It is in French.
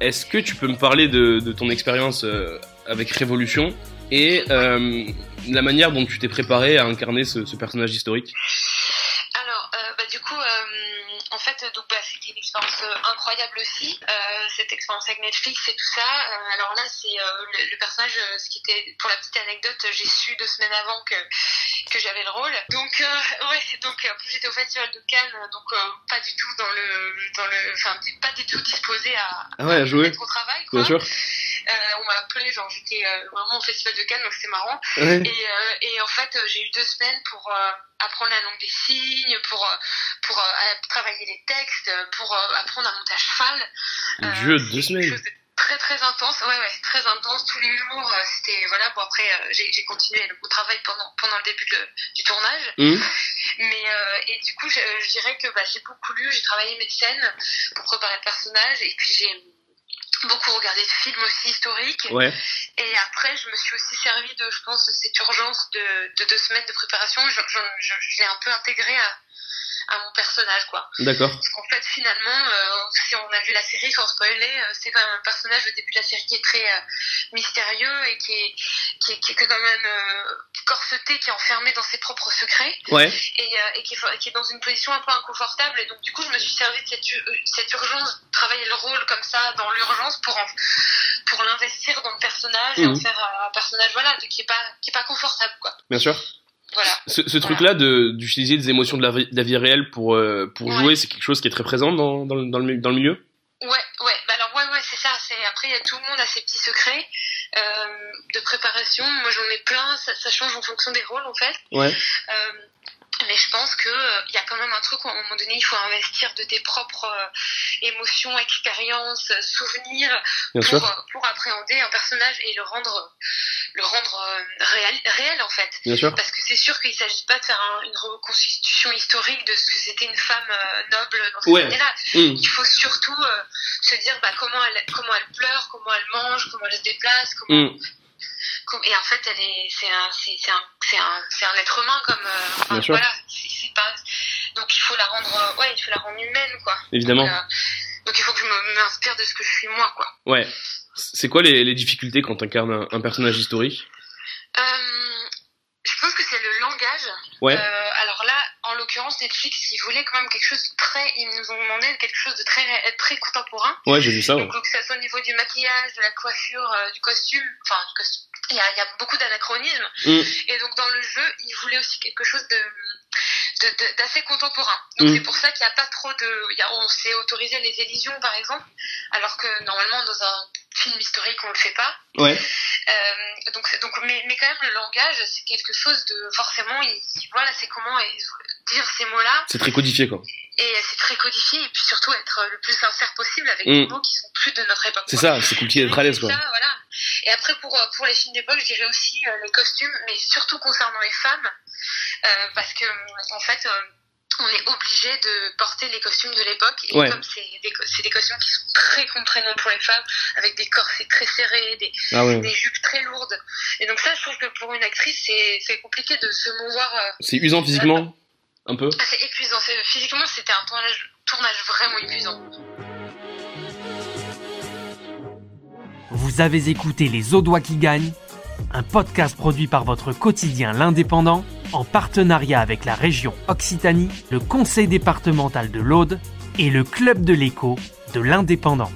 Est-ce que tu peux me parler de, ton expérience euh, avec Révolution et euh, la manière dont tu t'es préparé à incarner ce, personnage historique? Alors, euh, bah, du coup, en fait, donc bah, c'était une expérience euh, incroyable aussi, euh, cette expérience avec Netflix et tout ça. Euh, alors là, c'est euh, le, le personnage, euh, ce qui était, pour la petite anecdote, j'ai su deux semaines avant que que j'avais le rôle. Donc, euh, ouais, donc en plus j'étais au festival de Cannes, donc euh, pas du tout dans le, dans le, enfin pas du tout disposée à, Ah ouais, à jouer. être au travail. Quoi. Bien sûr. Euh, on m'a appelé, genre j'étais euh, vraiment au festival de Cannes, donc c'était marrant. Ouais. Et, euh, et en fait, j'ai eu deux semaines pour apprendre la langue des signes, pour pour travailler les textes, pour apprendre à monter à cheval. Dieu, c'est deux semaines. Très très intense, ouais ouais, très intense tous les jours. euh, C'était voilà. Bon après, euh, j'ai continué le travail pendant pendant le début de- du tournage. Hum, Mais euh, et du coup, je, je dirais que bah, j'ai beaucoup lu, j'ai travaillé mes scènes pour préparer le personnage, et puis j'ai beaucoup regardé de films aussi historiques. Ouais. Et après, je me suis aussi servi de, je pense, cette urgence de, de deux semaines de préparation. Je, je, je, je l'ai un peu intégré à, à mon personnage, quoi. D'accord. Parce qu'en fait, finalement, euh, si on a vu la série sans spoiler, euh, c'est quand même un personnage au début de la série qui est très euh, mystérieux et qui est, qui est, qui est quand même corseté, qui est enfermé dans ses propres secrets Ouais. et, et qui, est, qui est dans une position un peu inconfortable. Et donc, du coup, je me suis servi de cette, cette urgence, de travailler comme ça, dans l'urgence, pour, en- pour l'investir dans le personnage et en Mhm. faire un, personnage voilà, de- qui est pas, qui est pas confortable. Quoi. Bien sûr. Voilà. Ce, ce truc-là de d'utiliser des émotions de la, vie- de la vie réelle pour euh, pour Ouais. jouer, c'est quelque chose qui est très présent dans dans, le- dans, le, dans le milieu? Ouais, ouais, bah alors ouais, ouais, c'est ça. C'est après, il y a tout le monde a ses petits secrets euh, de préparation. Moi, j'en ai plein. Ça, ça change en fonction des rôles, en fait. Ouais. Euh, mais je pense que euh, il y a quand même un truc où à un moment donné, il faut investir de tes propres euh, émotions, expériences, euh, souvenirs pour euh, pour appréhender un personnage et le rendre le rendre euh, réel, réel en fait. Bien sûr. Parce que c'est sûr qu'il s'agit pas de faire un- une reconstitution historique de ce que c'était une femme euh, noble dans ces Ouais. années-là. Hum, Il faut surtout euh, se dire bah, comment elle comment elle pleure, comment elle mange, comment elle se déplace, comment, hum. Et en fait elle est c'est un c'est un c'est un c'est un être humain comme euh, enfin, voilà c'est c'est pas donc il faut la rendre euh, ouais il faut la rendre humaine quoi. Évidemment. Donc, euh, donc il faut que je m'inspire de ce que je suis moi quoi. Ouais. C'est quoi les, les difficultés quand t'incarnes un, un personnage historique? Euh, je pense que c'est le langage. Ouais. Euh, alors là, en l'occurrence, Netflix, ils voulaient quand même quelque chose de très, ils nous ont demandé quelque chose de très, très contemporain. Ouais, j'ai vu ça. Ouais. Donc, que ça soit au niveau du maquillage, de la coiffure, euh, du costume, enfin, du costume. Il y a, il y a beaucoup d'anachronismes. Hum, Et donc, dans le jeu, ils voulaient aussi quelque chose de, d'assez contemporain. Donc, Mm. c'est pour ça qu'il n'y a pas trop de, il y a, on s'est autorisé les élisions, par exemple, alors que normalement, dans un film historique, on le fait pas. Ouais. Euh, donc, donc, mais, mais quand même, le langage, c'est quelque chose de forcément, il, voilà, c'est comment dire ces mots-là, C'est très codifié quoi. et c'est très codifié, et puis surtout être le plus sincère possible avec Mm. des mots qui sont plus de notre époque. C'est ça, c'est compliqué d'être à l'aise quoi. Ça, voilà. Et après, pour, euh, pour les films d'époque, je dirais aussi euh, les costumes, mais surtout concernant les femmes, euh, parce que, en fait, euh, on est obligé de porter les costumes de l'époque, et Ouais. comme c'est des, costumes qui sont très contraignants pour les femmes, avec des corsets très serrés, des, Ah ouais. des jupes très lourdes. Et donc ça, je trouve que pour une actrice, c'est compliqué de se mouvoir. euh, C'est usant physiquement, un peu. ah, c'est épuisant. Physiquement, c'était un tournage, tournage vraiment épuisant. Vous avez écouté Les Audois qui gagnent, un podcast produit par votre quotidien L'Indépendant en partenariat avec la région Occitanie, le conseil départemental de l'Aude et le club de l'écho de l'Indépendant.